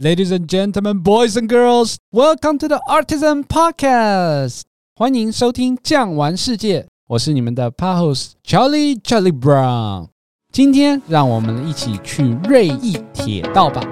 Ladies and gentlemen, boys and girls, welcome to the Artisan Podcast。欢迎收听《酱玩世界》，我是你们的 Pahos Charlie Charlie Brown。今天让我们一起去瑞意铁道吧。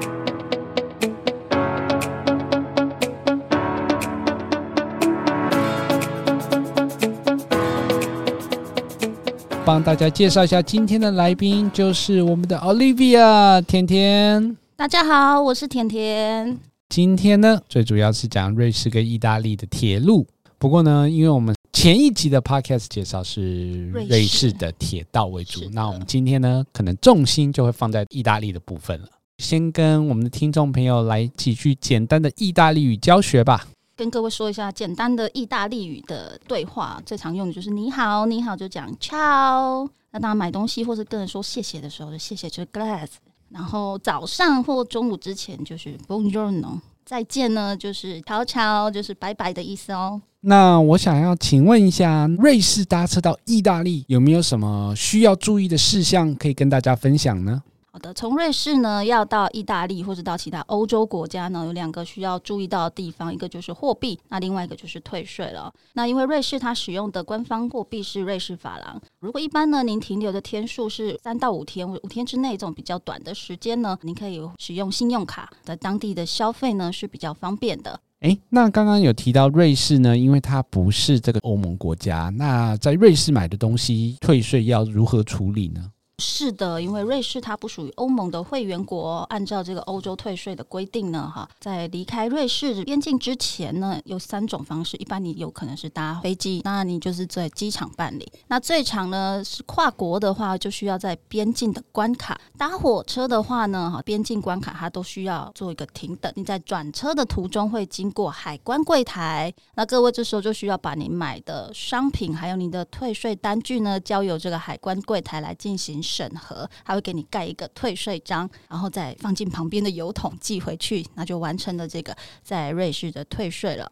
帮大家介绍一下今天的来宾，就是我们的 Olivia 甜甜。 大家好，我是甜甜。今天呢，最主要是讲瑞士跟意大利的铁路。不过呢，因为我们前一集的 podcast 介绍是瑞士的铁道为主，那我们今天呢，可能重心就会放在意大利的部分了。先跟我们的听众朋友来几句简单的意大利语教学吧。跟各位说一下简单的意大利语的对话，最常用的就是“你好”，“你好”就讲 “ciao”。那当然买东西或是跟人说谢谢的时候，就谢谢就是 “grazie”。然后早上或中午之前就是 Buongiorno，再见呢就是悄悄，就是拜拜的意思哦。那我想要请问一下，瑞士搭车到意大利有没有什么需要注意的事项可以跟大家分享呢？好的，从瑞士呢要到意大利或者到其他欧洲国家呢，有两个需要注意到的地方，一个就是货币，那另外一个就是退税了。那因为瑞士它使用的官方货币是瑞士法郎，如果一般呢您停留的天数是三到五天，五天之内这种比较短的时间呢，您可以使用信用卡，在当地的消费呢是比较方便的。诶，那刚刚有提到瑞士呢，因为它不是这个欧盟国家，那在瑞士买的东西退税要如何处理呢？是的，因为瑞士它不属于欧盟的会员国，按照这个欧洲退税的规定呢，哈，在离开瑞士边境之前呢，有三种方式。一般你有可能是搭飞机，那你就是在机场办理。那最长呢是跨国的话，就需要在边境的关卡搭火车的话呢，哈，边境关卡它都需要做一个停等。你在转车的途中会经过海关柜台，那各位这时候就需要把你买的商品还有你的退税单据呢，交由这个海关柜台来进行。审核，还会给你盖一个退税章，然后再放进旁边的邮筒寄回去，那就完成了这个在瑞士的退税了。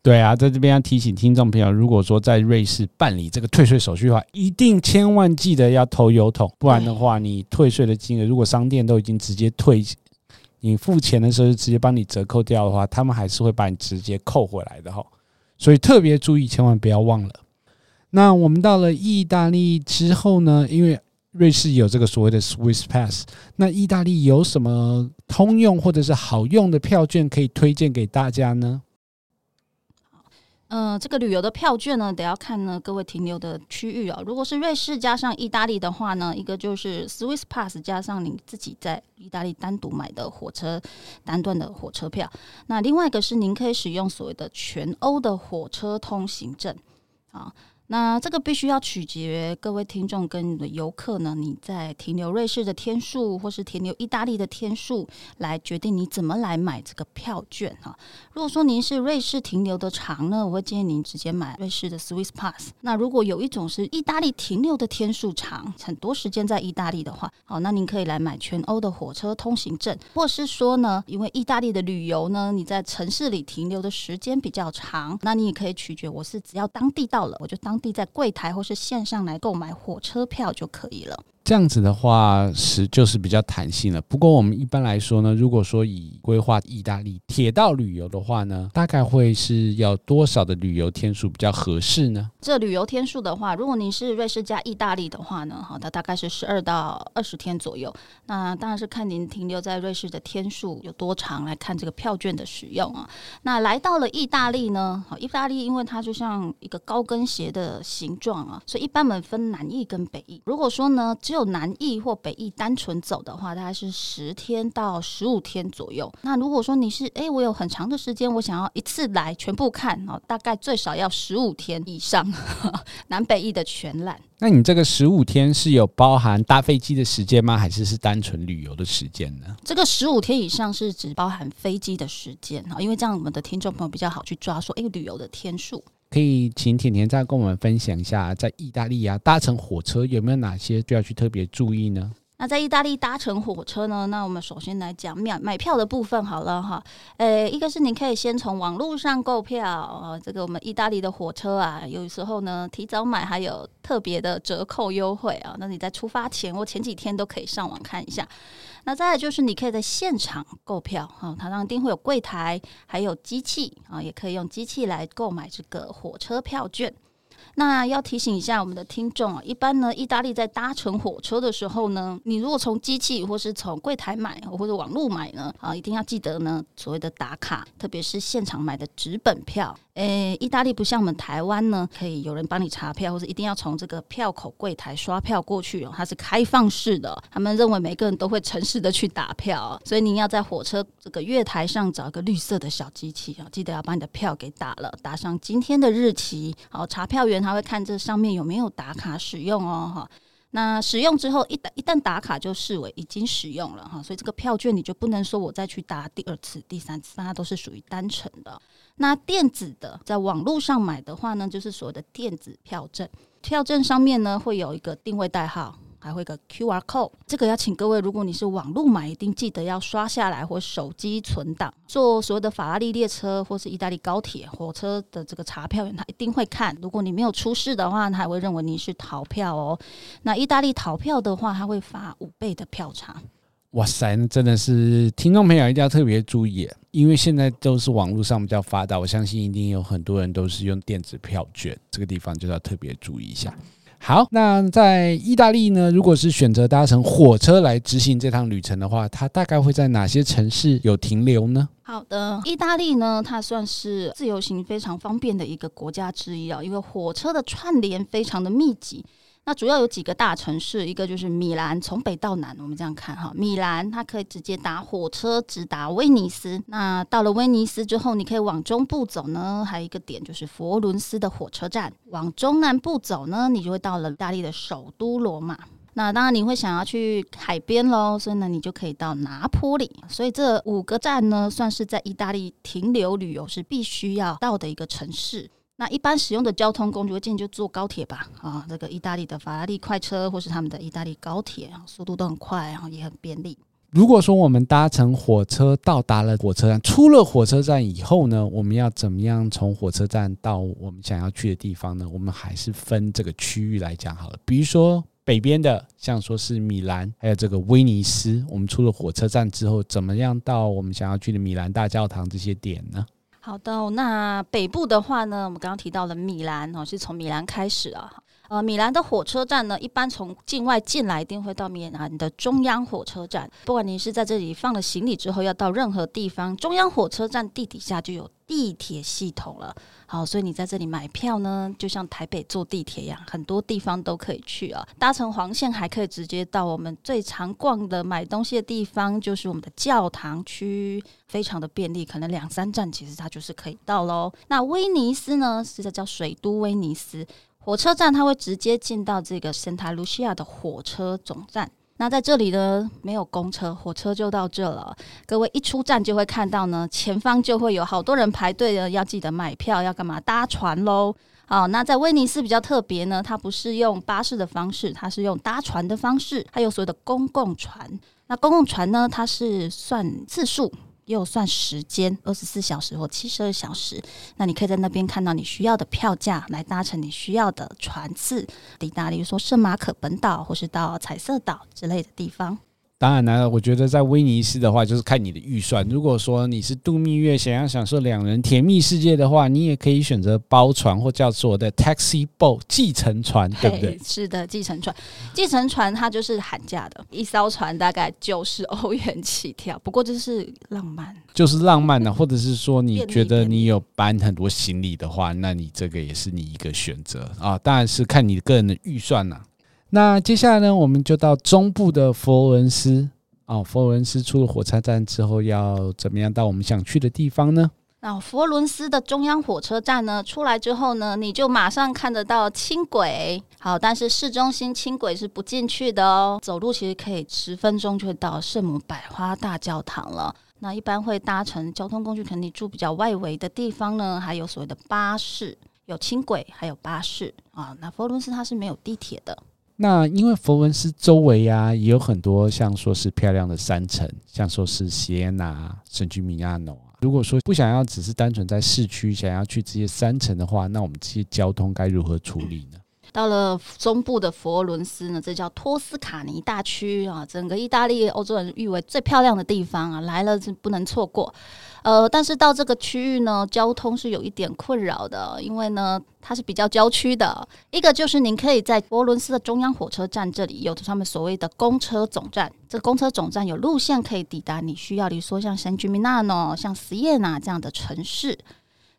对啊，在这边要提醒听众朋友，如果说在瑞士办理这个退税手续的话，一定千万记得要投邮筒，不然的话，你退税的金额如果商店都已经直接退，你付钱的时候就直接帮你折扣掉的话，他们还是会把你直接扣回来的哈。所以特别注意，千万不要忘了。那我们到了意大利之后呢，因为瑞士有这个所谓的 Swiss Pass，那意大利有什么通用或者是好用的票券可以推荐给大家呢？嗯、这个旅游的票券呢，得要看呢各位停留的区域哦。如果是瑞士加上意大利的话呢，一个就是 Swiss Pass 加上你自己在意大利单独买的火车单段的火车票，那另外一个是您可以使用所谓的全欧的火车通行证啊。那这个必须要取决各位听众跟你的游客呢，你在停留瑞士的天数，或是停留意大利的天数，来决定你怎么来买这个票券哈。如果说您是瑞士停留的长呢，我会建议您直接买瑞士的 Swiss Pass。那如果有一种是意大利停留的天数长，很多时间在意大利的话，好，那您可以来买全欧的火车通行证，或是说呢，因为意大利的旅游呢，你在城市里停留的时间比较长，那你也可以取决我是只要当地到了，我就当。地在柜台或是线上来购买火车票就可以了。这样子的话是就是比较弹性了。不过我们一般来说呢，如果说以规划意大利铁道旅游的话呢，大概会是要多少的旅游天数比较合适呢？这旅游天数的话，如果你是瑞士加意大利的话呢，好的，大概是十二到二十天左右。那当然是看您停留在瑞士的天数有多长来看这个票券的使用啊。那来到了意大利呢，好，意大利因为它就像一个高跟鞋的形状啊，所以一般我们分南意跟北意。如果说呢，只有南翼或北翼单纯走的话，大概是十天到十五天左右。那如果说你是哎，我有很长的时间，我想要一次来全部看哦，大概最少要十五天以上，南北翼的全览。那你这个十五天是有包含搭飞机的时间吗？还是是单纯旅游的时间呢？这个十五天以上是只包含飞机的时间啊，因为这样我们的听众朋友比较好去抓说，哎，旅游的天数。可以请甜甜再跟我们分享一下，在意大利啊搭乘火车有没有哪些需要去特别注意呢？那在意大利搭乘火车呢？那我们首先来讲买买票的部分好了哈。呃，一个是你可以先从网络上购票啊，这个我们意大利的火车啊，有时候呢提早买还有特别的折扣优惠啊。那你在出发前或前几天都可以上网看一下。那再来就是你可以在现场购票哈，它当然一定会有柜台，还有机器啊，也可以用机器来购买这个火车票券。那要提醒一下我们的听众啊，一般呢，意大利在搭乘火车的时候呢，你如果从机器或是从柜台买或者网络买呢，啊，一定要记得呢，所谓的打卡，特别是现场买的纸本票。诶，意大利不像我们台湾呢，可以有人帮你查票，或者一定要从这个票口柜台刷票过去哦，它是开放式的，他们认为每个人都会诚实的去打票，所以你要在火车这个月台上找一个绿色的小机器啊，记得要把你的票给打了，打上今天的日期，好，查票员他会看这上面有没有打卡使用哦，哈。那使用之后，一旦一旦打卡就视为已经使用了哈，所以这个票券你就不能说我再去打第二次、第三次，那都是属于单程的。那电子的，在网络上买的话呢，就是所谓的电子票证，票证上面呢会有一个定位代号。还会有个 QR code，这个要请各位，如果你是网络买，一定记得要刷下来或手机存档。坐所有的法拉利列车或是意大利高铁、火车的这个查票员，他一定会看。如果你没有出示的话，他还会认为你是逃票哦。那意大利逃票的话，他会罚五倍的票差。哇塞，那真的是听众朋友一定要特别注意，因为现在都是网络上比较发达，我相信一定有很多人都是用电子票券，这个地方就要特别注意一下。好，那在意大利呢，如果是选择搭乘火车来执行这趟旅程的话，它大概会在哪些城市有停留呢？好的，意大利呢，它算是自由行非常方便的一个国家之一啊，因为火车的串联非常的密集。那主要有几个大城市，一个就是米兰，从北到南，我们这样看哈，米兰它可以直接搭火车直达威尼斯。那到了威尼斯之后，你可以往中部走呢，还有一个点就是佛伦斯的火车站。往中南部走呢，你就会到了意大利的首都罗马。那当然你会想要去海边喽，所以呢，你就可以到拿坡里。所以这五个站呢，算是在意大利停留旅游是必须要到的一个城市。那一般使用的交通工具，我建议就坐高铁吧。啊，这个意大利的法拉利快车，或是他们的意大利高铁，速度都很快，然后也很便利。如果说我们搭乘火车到达了火车站，出了火车站以后呢，我们要怎么样从火车站到我们想要去的地方呢？我们还是分这个区域来讲好了。比如说北边的，像说是米兰，还有这个威尼斯，我们出了火车站之后，怎么样到我们想要去的米兰大教堂这些点呢？好的，那北部的话呢，我们刚刚提到了米兰哦，是从米兰开始啊。呃，米兰的火车站呢，一般从境外进来，一定会到米兰的中央火车站。不管你是在这里放了行李之后，要到任何地方，中央火车站地底下就有地铁系统了。好，所以你在这里买票呢，就像台北坐地铁一样，很多地方都可以去啊。搭乘黄线还可以直接到我们最常逛的买东西的地方，就是我们的教堂区，非常的便利，可能两三站其实它就是可以到喽。那威尼斯呢，是在叫水都威尼斯火车站，它会直接进到这个圣塔卢西亚的火车总站。那在这里呢，没有公车，火车就到这了。各位一出站就会看到呢，前方就会有好多人排队的，要记得买票，要干嘛？搭船喽。好，那在威尼斯比较特别呢，它不是用巴士的方式，它是用搭船的方式，它有所谓的公共船。那公共船呢，它是算次数。又算时间，二十四小时或七十二小时，那你可以在那边看到你需要的票价，来搭乘你需要的船次抵达，例如说圣马可本岛或是到彩色岛之类的地方。当然了，我觉得在威尼斯的话，就是看你的预算。如果说你是度蜜月，想要享受两人甜蜜世界的话，你也可以选择包船或叫做的 taxi boat 计程船，对不对？是的，计程船，计程船它就是喊价的，一艘船大概九十欧元起跳。不过就是浪漫，就是浪漫的，或者是说你觉得你有搬很多行李的话，那你这个也是你一个选择啊。当然是看你个人的预算呐。那接下来呢，我们就到中部的佛罗伦斯哦。佛罗伦斯出了火车站之后，要怎么样到我们想去的地方呢？那佛伦斯的中央火车站呢，出来之后呢，你就马上看得到轻轨。好，但是市中心轻轨是不进去的哦。走路其实可以十分钟就会到圣母百花大教堂了。那一般会搭乘交通工具，可能你住比较外围的地方呢，还有所谓的巴士，有轻轨，还有巴士啊。那佛伦斯它是没有地铁的。那因为佛罗伦斯周围呀、也有很多像说是漂亮的山城，像说是锡安娜、圣居米亚诺啊。如果说不想要只是单纯在市区，想要去这些山城的话，那我们这些交通该如何处理呢？到了中部的佛罗伦斯呢，这叫托斯卡尼大区啊，整个意大利欧洲人誉为最漂亮的地方啊，来了是不能错过。呃，但是到这个区域呢，交通是有一点困扰的，因为呢，它是比较郊区的。一个就是您可以在佛罗伦斯的中央火车站这里有他们所谓的公车总站，这公车总站有路线可以抵达你需要，比如说像圣吉米纳诺、像斯耶纳这样的城市。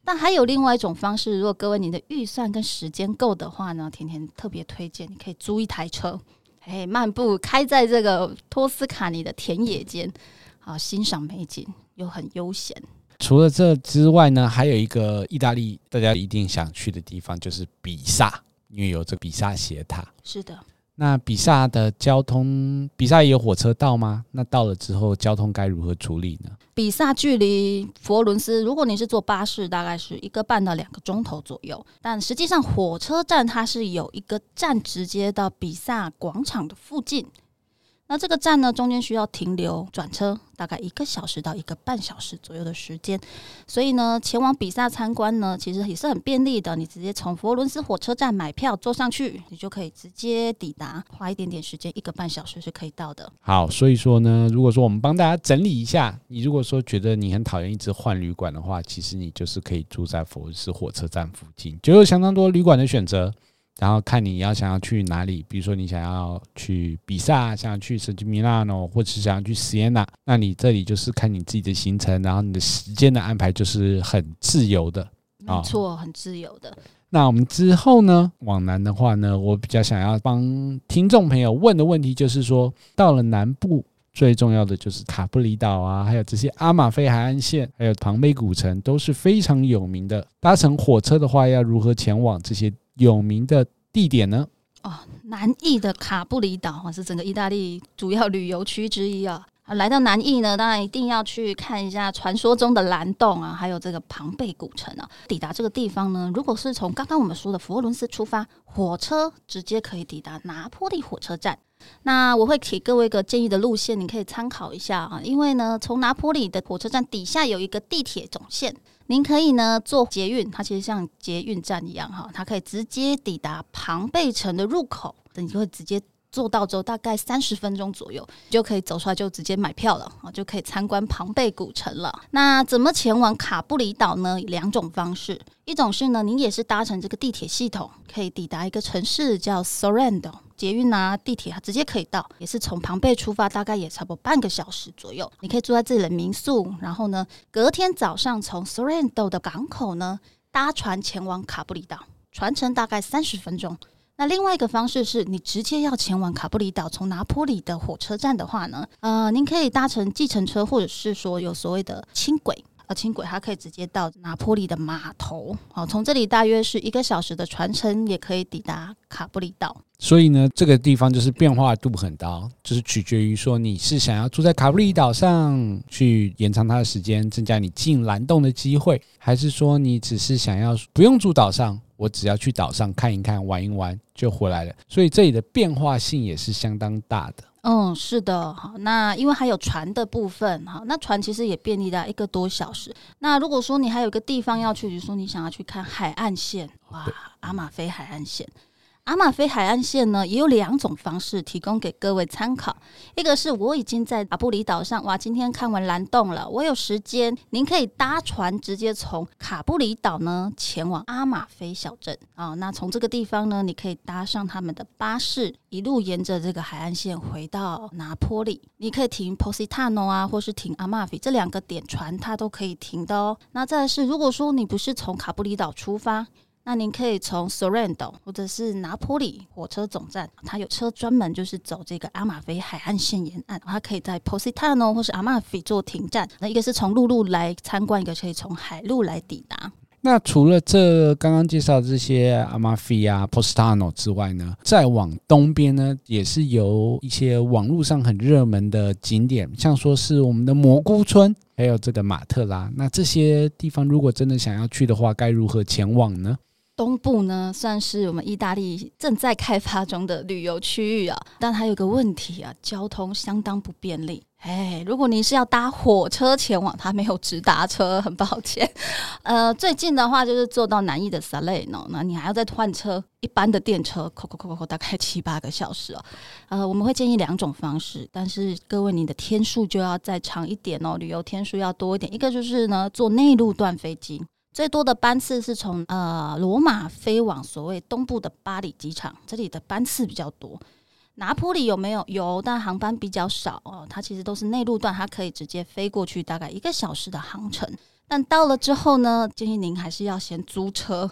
但还有另外一种方式，如果各位你的预算跟时间够的话呢，甜甜特别推荐，你可以租一台车，哎，漫步开在这个托斯卡尼的田野间，好欣赏美景。又很悠闲。除了这之外呢，还有一个意大利大家一定想去的地方，就是比萨，因为有这个比萨斜塔。是的。那比萨的交通，比萨有火车到吗？那到了之后，交通该如何处理呢？比萨距离佛伦斯，如果你是坐巴士，大概是一个半到两个钟头左右。但实际上，火车站它是有一个站直接到比萨广场的附近。那这个站呢，中间需要停留转车，大概一个小时到一个半小时左右的时间。所以呢，前往比萨参观呢，其实也是很便利的。你直接从佛罗伦斯火车站买票坐上去，你就可以直接抵达，花一点点时间，一个半小时是可以到的。好，所以说呢，如果说我们帮大家整理一下，你如果说觉得你很讨厌一直换旅馆的话，其实你就是可以住在佛罗伦斯火车站附近，就有相当多旅馆的选择。然后看你要想要去哪里，比如说你想要去比萨，想要去圣吉米纳诺，或者是想要去锡耶纳，那你这里就是看你自己的行程，然后你的时间的安排就是很自由的，没错，很自由的。那我们之后呢，往南的话呢，我比较想要帮听众朋友问的问题就是说，到了南部最重要的就是卡布里岛啊，还有这些阿马菲海岸线，还有庞贝古城都是非常有名的。搭乘火车的话，要如何前往这些？有名的地点呢？哦，南义的卡布里岛是整个意大利主要旅游区之一啊。来到南义呢，当然一定要去看一下传说中的蓝洞啊，还有这个庞贝古城啊。抵达这个地方呢，如果是从刚刚我们说的佛罗伦斯出发，火车直接可以抵达拿坡里火车站。那我会给各位一个建议的路线，你可以参考一下啊。因为呢，从拿坡里的火车站底下有一个地铁总线，您可以呢坐捷运，它其实像捷运站一样哈，它可以直接抵达庞贝城的入口，等你就会直接。坐到之后大概三十分钟左右，就可以走出来，就直接买票了啊，就可以参观庞贝古城了。那怎么前往卡布里岛呢？两种方式，一种是呢，您也是搭乘这个地铁系统，可以抵达一个城市叫 Sorrento，捷运啊、地铁啊直接可以到，也是从庞贝出发，大概也差不多半个小时左右。你可以住在自己的民宿，然后呢，隔天早上从 Sorrento 的港口呢搭船前往卡布里岛，船程大概三十分钟。那另外一个方式是你直接要前往卡布里岛，从拿坡里的火车站的话呢，呃，您可以搭乘计程车，或者是说有所谓的轻轨，呃，轻轨它可以直接到拿坡里的码头，好，从这里大约是一个小时的船程，也可以抵达卡布里岛。所以呢，这个地方就是变化度很大，就是取决于说你是想要住在卡布里岛上去延长它的时间，增加你进蓝洞的机会，还是说你只是想要不用住岛上。我只要去岛上看一看、玩一玩就回来了，所以这里的变化性也是相当大的。嗯，是的，好，那因为还有船的部分，好，那船其实也便利了一个多小时。那如果说你还有个地方要去，比如说你想要去看海岸线，哇，阿马菲海岸线。阿马菲海岸线呢，也有两种方式提供给各位参考。一个是我已经在卡布里岛上，哇，今天看完蓝洞了，我有时间，您可以搭船直接从卡布里岛呢前往阿马菲小镇啊。那从这个地方呢，你可以搭上他们的巴士，一路沿着这个海岸线回到拿坡里。你可以停 Positano 啊，或是停阿马菲这两个点，船它都可以停的哦。那再来是，如果说你不是从卡布里岛出发。那您可以从 Sorrento 或者是拿坡里火车总站，它有车专门就是走这个阿马菲海岸线沿岸，它可以在 Positano 或是阿马菲做停站。那一个是从陆路来参观，一个可以从海路来抵达。那除了这刚刚介绍的这些阿马菲啊、Positano 之外呢，再往东边呢，也是有一些网络上很热门的景点，像说是我们的蘑菇村，还有这个马特拉。那这些地方如果真的想要去的话，该如何前往呢？东部呢，算是我们意大利正在开发中的旅游区域啊，但它有个问题啊，交通相当不便利。哎，如果你是要搭火车前往，它没有直达车，很抱歉。呃，最近的话就是坐到南义的萨雷诺，那你还要再换车，一般的电车，扣扣扣扣扣，大概七八个小时哦。呃，我们会建议两种方式，但是各位你的天数就要再长一点哦，旅游天数要多一点。一个就是呢，坐内陆段飞机。最多的班次是从呃罗马飞往所谓东部的巴黎机场，这里的班次比较多。拿坡里有没有？有，但航班比较少哦。它其实都是内陆段，它可以直接飞过去，大概一个小时的航程。但到了之后呢，建议您还是要先租车，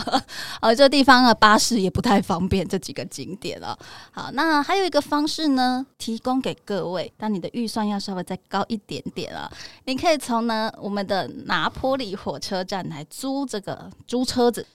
而这地方的巴士也不太方便。这几个景点了，好，那还有一个方式呢，提供给各位，但你的预算要稍微再高一点点啊。你可以从呢我们的拿坡里火车站来租这个租车子，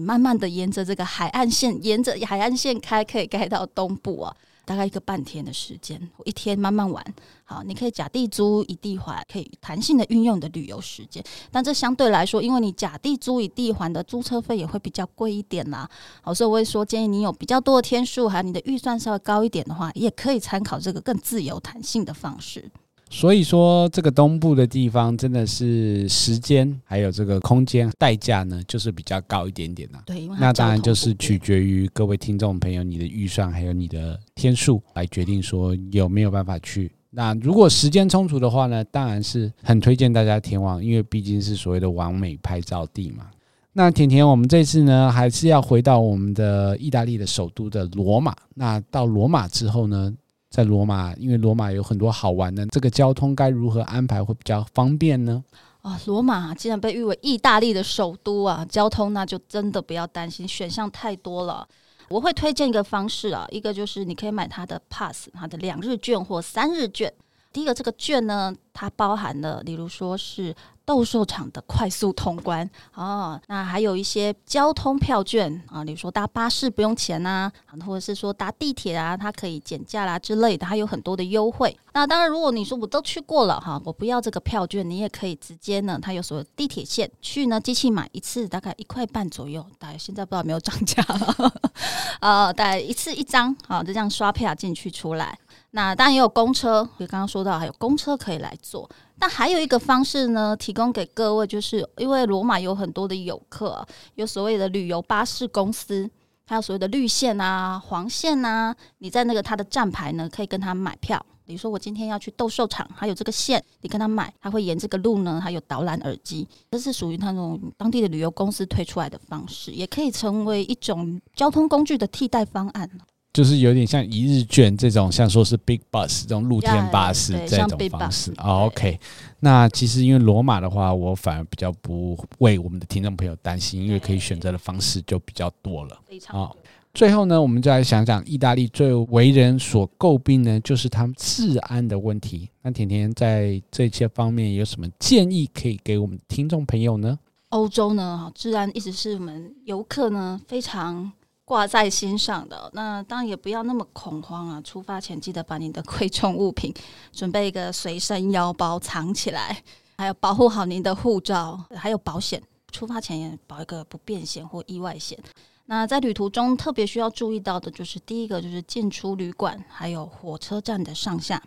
慢慢的沿着这个海岸线，沿着海岸线开，可以开到东部啊。大概一个半天的时间，我一天慢慢玩。好，你可以假地租以地还，可以弹性的运用你的旅游时间。但这相对来说，因为你假地租以地还的租车费也会比较贵一点啦。好，所以我会说建议你有比较多的天数，还有你的预算稍微高一点的话，也可以参考这个更自由弹性的方式。所以说，这个东部的地方真的是时间还有这个空间代价呢，就是比较高一点点的。对，那当然就是取决于各位听众朋友你的预算还有你的天数来决定说有没有办法去。那如果时间充足的话呢，当然是很推荐大家前往，因为毕竟是所谓的完美拍照地嘛。那甜甜，我们这次呢还是要回到我们的意大利的首都的罗马。那到罗马之后呢？在罗马，因为罗马有很多好玩的，这个交通该如何安排会比较方便呢？啊、罗马既然被誉为意大利的首都啊，交通那就真的不要担心，选项太多了。我会推荐一个方式啊，一个就是你可以买它的 pass，它的两日券或三日券。第一个这个券呢，它包含了，例如说是。斗兽场的快速通关哦，那还有一些交通票券啊，比如说搭巴士不用钱呐，或者是说搭地铁啊，它可以减价啦之类的，它有很多的优惠。那当然，如果你说我都去过了哈，我不要这个票券，你也可以直接呢，它有所地铁线去呢，机器买一次大概一块半左右，大概现在不知道有没有涨价了，呃，大概一次一张啊，就这样刷票进去出来。那当然也有公车，就刚刚说到还有公车可以来坐。但还有一个方式呢，提供给各位，就是因为罗马有很多的游客，有所谓的旅游巴士公司，还有所谓的绿线啊、黄线啊，你在那个他的站牌呢，可以跟他买票。比如说我今天要去斗兽场，还有这个线，你跟他买，他会沿这个路呢，还有导览耳机，这是属于那种当地的旅游公司推出来的方式，也可以成为一种交通工具的替代方案。就是有点像一日券这种，像说是 Big Bus 这种露天巴士这种方式。OK，那其实因为罗马的话，我反而比较不为我们的听众朋友担心，因为可以选择的方式就比较多了。非常好。最后呢，我们就来想想意大利最为人所诟病呢，就是他们治安的问题。那甜甜在这些方面有什么建议可以给我们听众朋友呢？欧洲呢，治安一直是我们游客呢非常。挂在心上的，那当然也不要那么恐慌啊！出发前记得把你的贵重物品 准备一个随身腰包藏起来，还有保护好您的护照，还有保险。出发前也保一个不便险或意外险。那在旅途中特别需要注意到的就是第一个就是进出旅馆，还有火车站的上下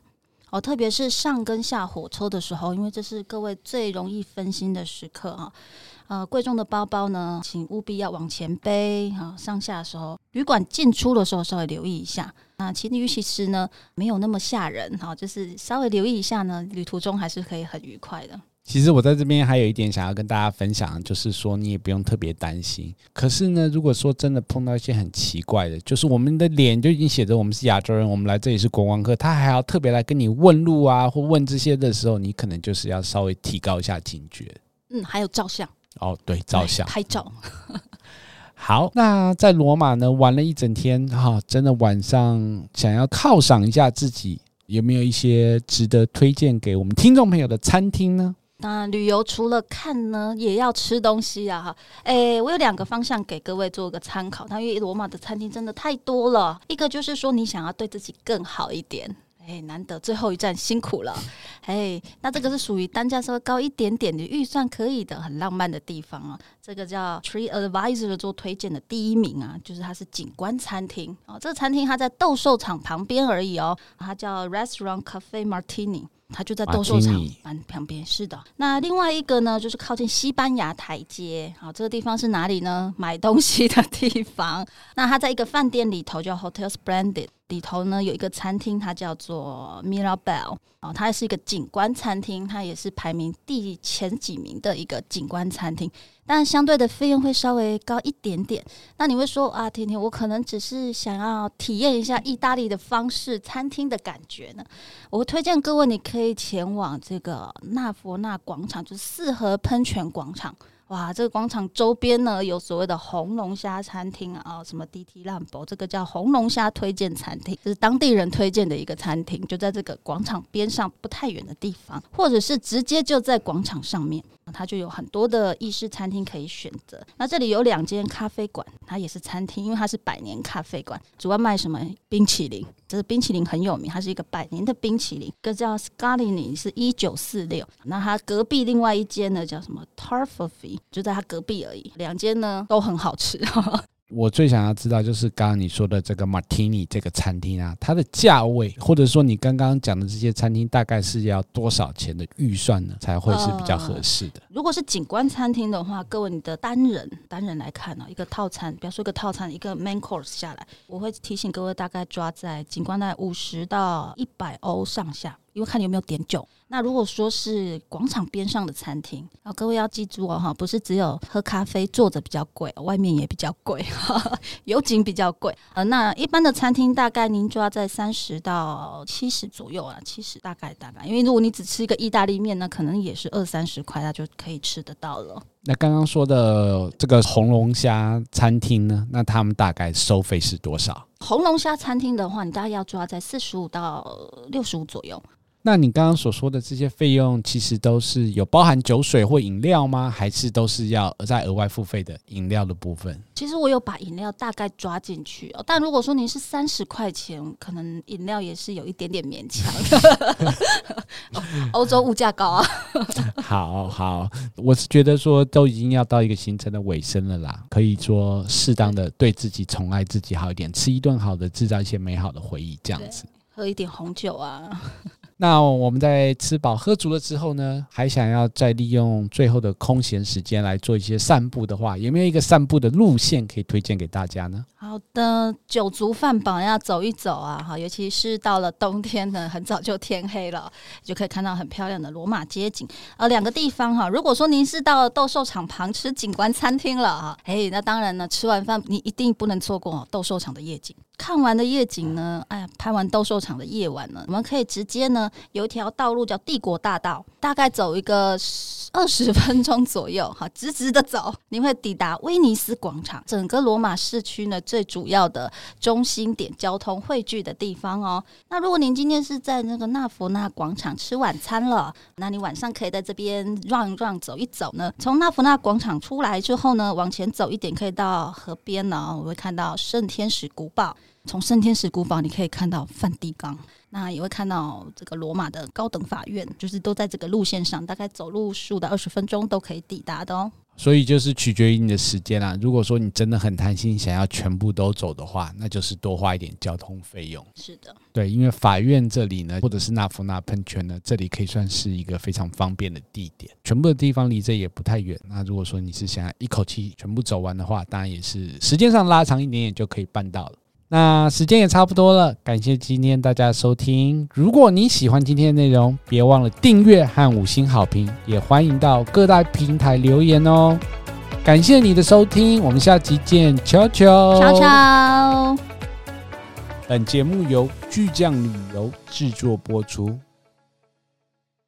哦，特别是上跟下火车的时候，因为这是各位最容易分心的时刻啊。呃，贵重的包包呢，请务必要往前背哈。上下的时候，旅馆进出的时候稍微留意一下。那其实其实呢，没有那么吓人哈，就是稍微留意一下呢，旅途中还是可以很愉快的。其实我在这边还有一点想要跟大家分享，就是说你也不用特别担心。可是呢，如果说真的碰到一些很奇怪的，就是我们的脸就已经写着我们是亚洲人，我们来这里是观光客，他还要特别来跟你问路啊，或问这些的时候，你可能就是要稍微提高一下警觉。嗯，还有照相。哦，对，照相拍照。好，那在罗马呢，玩了一整天哈、哦，真的晚上想要犒赏一下自己，有没有一些值得推荐给我们听众朋友的餐厅呢？那旅游除了看呢，也要吃东西啊哈。诶，我有两个方向给各位做个参考。它因为罗马的餐厅真的太多了，一个就是说你想要对自己更好一点。哎，难得最后一站辛苦了，哎，那这个是属于单价稍微高一点点的预算可以的，很浪漫的地方啊。这个叫 Tree Advisor 做推荐的第一名啊，就是它是景观餐厅哦。这个餐厅它在斗兽场旁边而已哦，它叫 Restaurant Cafe Martini。它就在斗兽场旁旁边，是的。那另外一个呢，就是靠近西班牙台阶。好，这个地方是哪里呢？买东西的地方。那它在一个饭店里头，叫 Hotel Splendid。里头呢有一个餐厅，它叫做 Mirabelle 哦，它是一个景观餐厅，它也是排名第前几名的一个景观餐厅，但相对的费用会稍微高一点点。那你会说啊，甜甜，我可能只是想要体验一下意大利的方式餐厅的感觉呢。我推荐各位，你可以前往这个纳佛纳广场，就是四合喷泉广场。哇，这个广场周边呢有所谓的红龙虾餐厅啊，什么 DT Lambo，这个叫红龙虾推荐餐厅，这是当地人推荐的一个餐厅，就在这个广场边上不太远的地方，或者是直接就在广场上面。它就有很多的意式餐厅可以选择。那这里有两间咖啡馆，它也是餐厅，因为它是百年咖啡馆，主要卖什么冰淇淋？这个冰淇淋很有名，它是一个百年的冰淇淋，一个叫 Scalini，是一九四六。那它隔壁另外一间呢，叫什么 Tartuffe，就在他隔壁而已。两间呢都很好吃。我最想要知道就是刚刚你说的这个 Martini 这个餐厅啊，它的价位，或者说你刚刚讲的这些餐厅，大概是要多少钱的预算呢，才会是比较合适的？呃，如果是景观餐厅的话，各位你的单人单人来看呢，一个套餐，比方说一个套餐，一个 main course 下来，我会提醒各位大概抓在景观在五十到一百欧上下。因为看你有没有点酒。那如果说是广场边上的餐厅，啊，各位要记住哦，哈，不是只有喝咖啡坐着比较贵，外面也比较贵，有景比较贵。呃，那一般的餐厅大概您就要在三十到七十左右啊，七十大概大概。因为如果你只吃一个意大利面，那可能也是二三十块，那就可以吃得到了。那刚刚说的这个红龙虾餐厅呢，那他们大概收费是多少？红龙虾餐厅的话，你大概要抓在四十五到六十五左右。那你刚刚所说的这些费用，其实都是有包含酒水或饮料吗？还是都是要再额外付费的饮料的部分？其实我有把饮料大概抓进去哦，但如果说您是三十块钱，可能饮料也是有一点点勉强的。欧洲物价高啊。好好，我是觉得说都已经要到一个行程的尾声了啦，可以说适当的对自己宠爱自己好一点，吃一顿好的，制造一些美好的回忆，这样子。喝一点红酒啊。那我们在吃饱喝足了之后呢，还想要再利用最后的空闲时间来做一些散步的话，有没有一个散步的路线可以推荐给大家呢？好的，酒足饭饱要走一走啊，哈，尤其是到了冬天呢，很早就天黑了，就可以看到很漂亮的罗马街景。呃，两个地方哈，如果说您是到斗兽场旁吃景观餐厅了哈，哎，那当然呢，吃完饭你一定不能错过斗兽场的夜景。看完的夜景呢，哎呀，拍完斗兽场的夜晚呢，我们可以直接呢，有一条道路叫帝国大道，大概走一个二十分钟左右，哈，直直的走，你会抵达威尼斯广场，整个罗马市区呢最主要的中心点，交通汇聚的地方哦。那如果您今天是在那个纳佛纳广场吃晚餐了，那你晚上可以在这边 run run 走一走呢。从纳佛纳广场出来之后呢，往前走一点，可以到河边呢，我会看到圣天使古堡。从圣天使古堡，你可以看到梵蒂冈，那也会看到这个罗马的高等法院，就是都在这个路线上，大概走路十五到二十分钟都可以抵达的哦。所以就是取决于你的时间啦。如果说你真的很贪心，想要全部都走的话，那就是多花一点交通费用。是的，对，因为法院这里呢，或者是纳夫纳喷泉呢，这里可以算是一个非常方便的地点。全部的地方离这也不太远。那如果说你是想要一口气全部走完的话，当然也是时间上拉长一点点就可以办到了。那时间也差不多了，感谢今天大家的收听。如果你喜欢今天的内容，别忘了订阅和五星好评，也欢迎到各大平台留言哦。感谢你的收听，我们下期见，悄悄，悄悄。本节目由巨匠旅游制作播出。